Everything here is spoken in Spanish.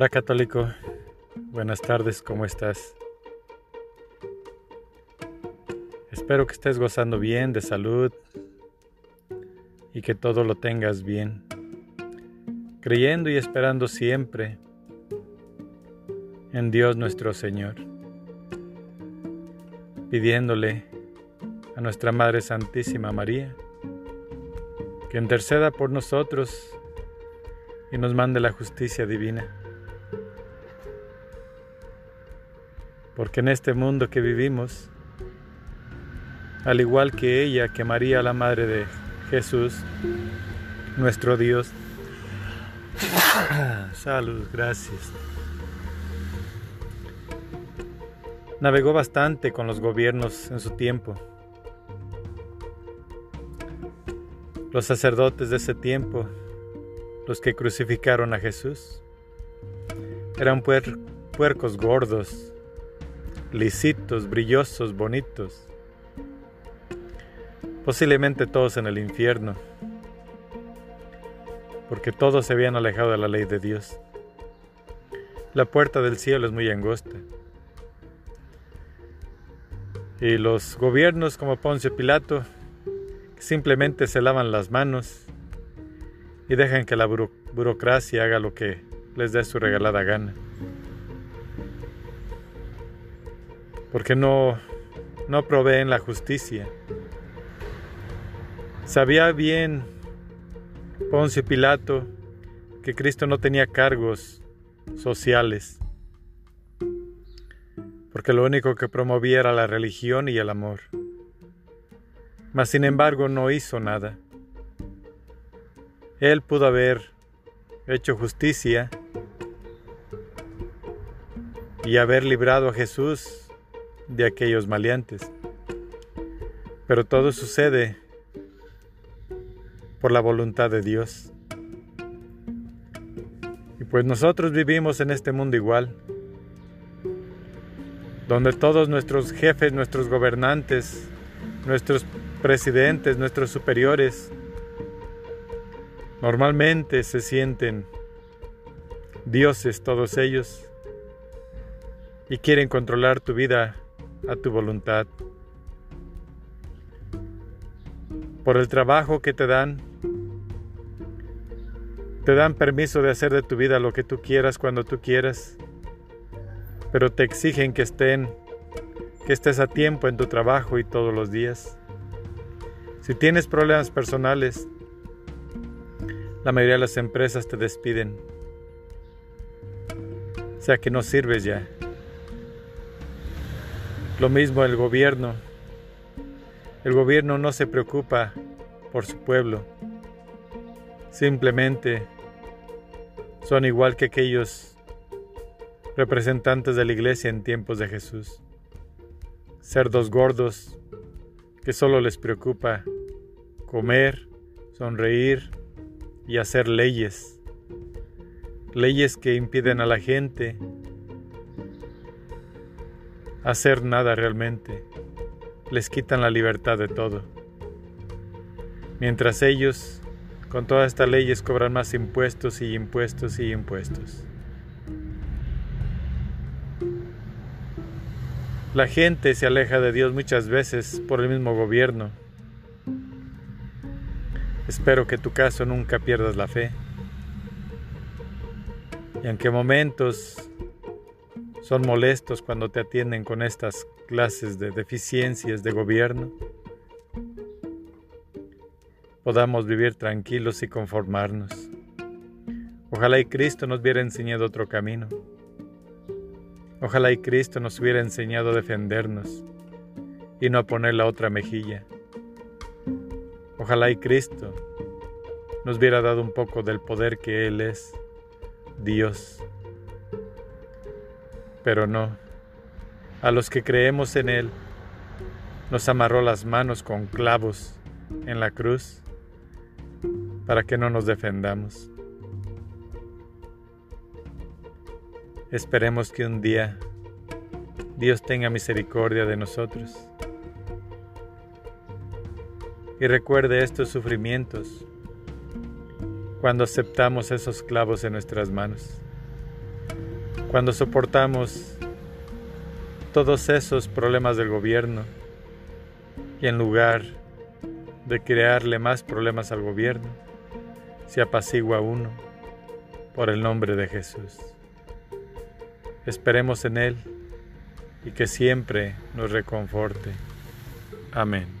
Hola católico, buenas tardes, ¿cómo estás? Espero que estés gozando bien de salud y que todo lo tengas bien, creyendo y esperando siempre en Dios nuestro Señor, pidiéndole a nuestra Madre Santísima María que interceda por nosotros y nos mande la justicia divina. Porque en este mundo que vivimos, al igual que ella, que María, la Madre de Jesús, nuestro Dios, salud, gracias. Navegó bastante con los gobiernos en su tiempo. Los sacerdotes de ese tiempo, los que crucificaron a Jesús, eran puercos gordos, lisitos, brillosos, bonitos. Posiblemente todos en el infierno, porque todos se habían alejado de la ley de Dios. La puerta del cielo es muy angosta. Y los gobiernos como Poncio Pilato simplemente se lavan las manos y dejan que la burocracia haga lo que les dé su regalada gana. Porque no, no proveen la justicia. Sabía bien Poncio Pilato que Cristo no tenía cargos sociales, porque lo único que promovía era la religión y el amor. Mas sin embargo no hizo nada. Él pudo haber hecho justicia y haber librado a Jesús de aquellos maleantes. Pero todo sucede por la voluntad de Dios. Y pues nosotros vivimos en este mundo igual, donde todos nuestros jefes, nuestros gobernantes, nuestros presidentes, nuestros superiores, normalmente se sienten dioses todos ellos y quieren controlar tu vida a tu voluntad. Por el trabajo que te dan, te dan permiso de hacer de tu vida lo que tú quieras cuando tú quieras, pero te exigen que estén que estés a tiempo en tu trabajo y todos los días. Si tienes problemas personales, la mayoría de las empresas te despiden. O sea que no sirves ya. Lo mismo el gobierno. El gobierno no se preocupa por su pueblo. Simplemente son igual que aquellos representantes de la iglesia en tiempos de Jesús. Cerdos gordos que solo les preocupa comer, sonreír y hacer leyes. Leyes que impiden a la gente hacer nada realmente. Les quitan la libertad de todo. Mientras ellos, con todas estas leyes, cobran más impuestos y impuestos y impuestos. La gente se aleja de Dios muchas veces por el mismo gobierno. Espero que tu caso nunca pierdas la fe. Y aunque momentos son molestos cuando te atienden con estas clases de deficiencias de gobierno, podamos vivir tranquilos y conformarnos. Ojalá y Cristo nos hubiera enseñado otro camino. Ojalá y Cristo nos hubiera enseñado a defendernos y no a poner la otra mejilla. Ojalá y Cristo nos hubiera dado un poco del poder que Él es, Dios pero no. A los que creemos en Él, nos amarró las manos con clavos en la cruz para que no nos defendamos. Esperemos que un día Dios tenga misericordia de nosotros y recuerde estos sufrimientos cuando aceptamos esos clavos en nuestras manos Cuando soportamos todos esos problemas del gobierno y en lugar de crearle más problemas al gobierno, se apacigua uno por el nombre de Jesús. Esperemos en Él y que siempre nos reconforte. Amén.